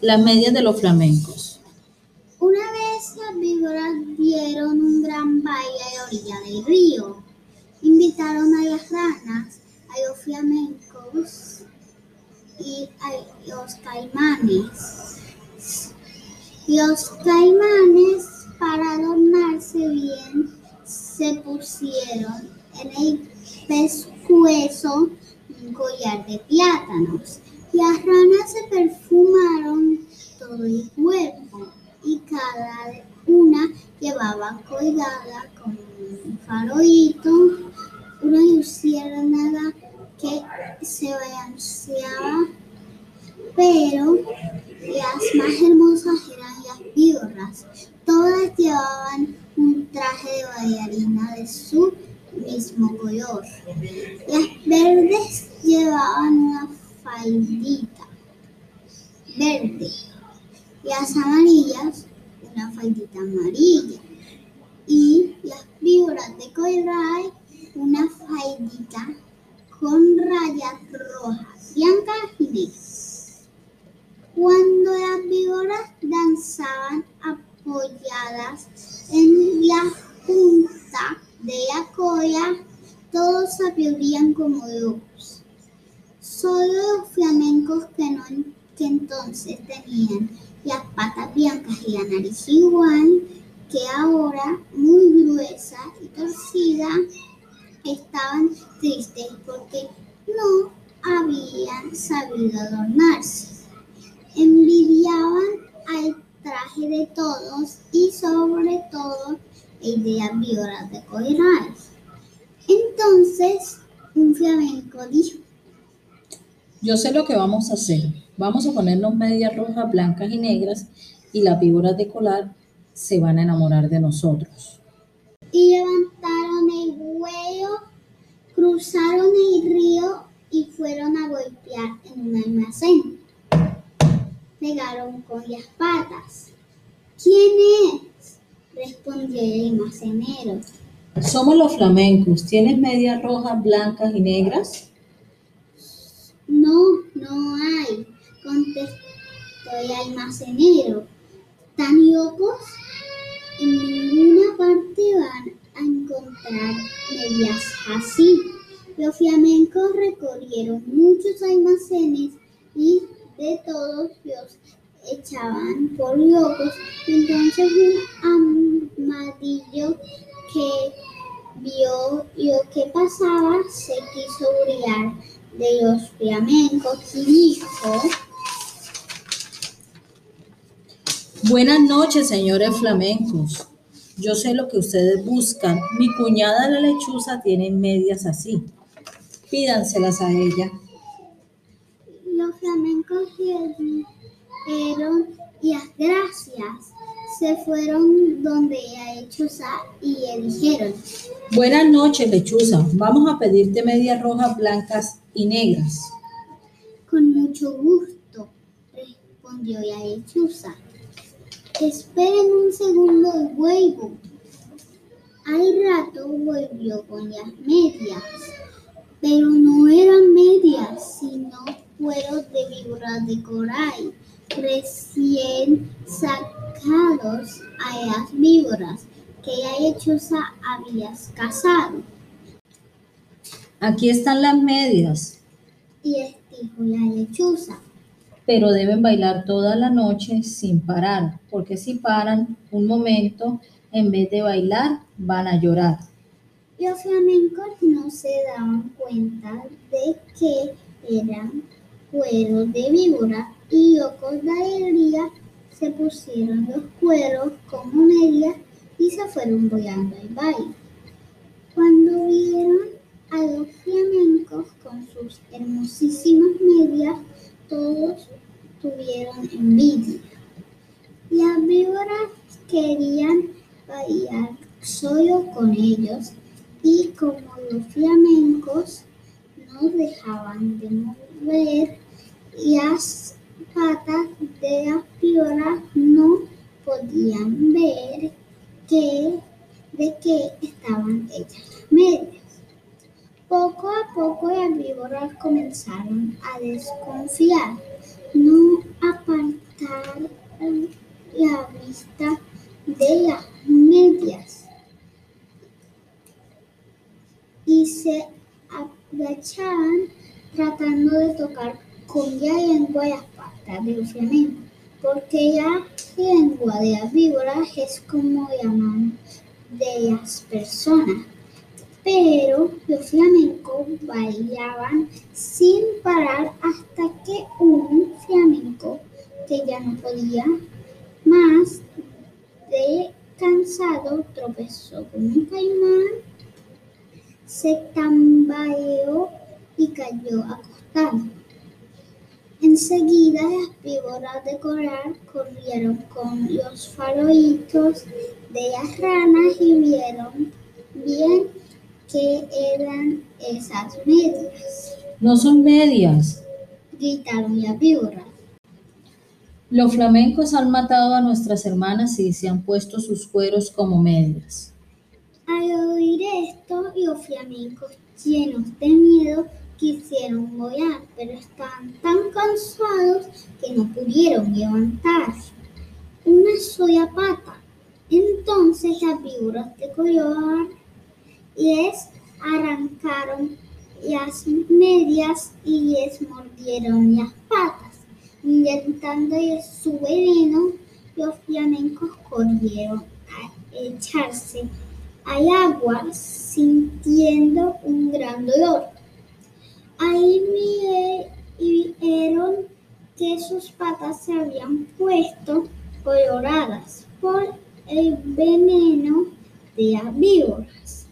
Las medias de los flamencos. Una vez las víboras vieron un gran valle a la orilla del río. Invitaron a las ranas, a los flamencos y a los caimanes. Los caimanes, para adornarse bien, se pusieron en el pescuezo un collar de plátanos. Las ranas se perfumaron todo el cuerpo y cada una llevaba colgada con un farolito una luciérnaga que se balanceaba, pero las más hermosas eran las víboras. Todas llevaban un traje de bailarina de su mismo color. Las verdes llevaban una faldita verde. Las amarillas una faldita amarilla. Y las víboras de coral una faldita con rayas rojas, blancas y negras. Cuando las víboras danzaban apoyadas en la punta de la cola, todos aplaudían como locos. Solo los flamencos que, no, que entonces tenían las patas blancas y la nariz igual, que ahora muy gruesa y torcida, estaban tristes porque no habían sabido adornarse. Envidiaban al traje de todos y sobre todo el de las de coral. Entonces, un flamenco dijo, Yo sé lo que vamos a hacer. Vamos a ponernos medias rojas, blancas y negras y las víboras de colar se van a enamorar de nosotros. y levantaron el vuelo, cruzaron el río y fueron a golpear en un almacén. Pegaron con las patas. ¿Quién es? respondió el almacenero. Somos los flamencos. ¿Tienes medias rojas, blancas y negras? No, no hay, contestó el almacenero. ¿Tan locos? En ninguna parte van a encontrar medias así. Los flamencos recorrieron muchos almacenes y de todos los echaban por locos. Entonces Buenas noches, señores flamencos. Yo sé lo que ustedes buscan. Mi cuñada la lechuza tiene medias así. Pídanselas a ella. los flamencos dieron las gracias. Se fueron donde la hechosa y le dijeron, Buenas noches, lechuza. Vamos a pedirte medias rojas, blancas y negras. con mucho gusto, respondió la lechuza. Esperen un segundo y vuelvo. Al rato volvió con las medias, pero no eran medias, sino cueros de víboras de coral, recién sacados a las víboras que la lechuza había cazado. Aquí están las medias, Y dijo la lechuza, pero deben bailar toda la noche sin parar, porque si paran un momento, en vez de bailar, van a llorar. Los flamencos no se daban cuenta de que eran cueros de víbora y locos de alegría se pusieron los cueros como medias y se fueron volando al baile. Cuando vieron a los flamencos con sus hermosísimas medias, todos tuvieron envidia. Las víboras querían bailar solo con ellos y como los flamencos no dejaban de mover las patas de las víboras no podían ver que, de qué estaban hechas medias. Poco a poco las víboras comenzaron a desconfiar no apartar la vista de las medias y se agachaban tratando de tocar con la lengua las patas de los flamencos, porque la lengua de las víboras es como la mano de las personas. Pero los flamencos bailaban sin parar hasta que un flamenco que ya no podía más de cansado tropezó con un caimán, se tambaleó y cayó acostado. Enseguida las víboras de coral corrieron con los farolitos de las ranas y vieron bien que eran esas medias. No son medias. Gritaron las víboras. Los flamencos han matado a nuestras hermanas y se han puesto sus cueros como medias. Al oír esto, los flamencos, llenos de miedo, quisieron volar, pero estaban tan cansados que no pudieron levantar una sola pata. Entonces las víboras de color les arrancaron las medias y les mordieron las patas. Inyectando su veneno, los flamencos corrieron a echarse al agua sintiendo un gran dolor. Ahí vieron que sus patas se habían puesto coloradas por el veneno de las víboras.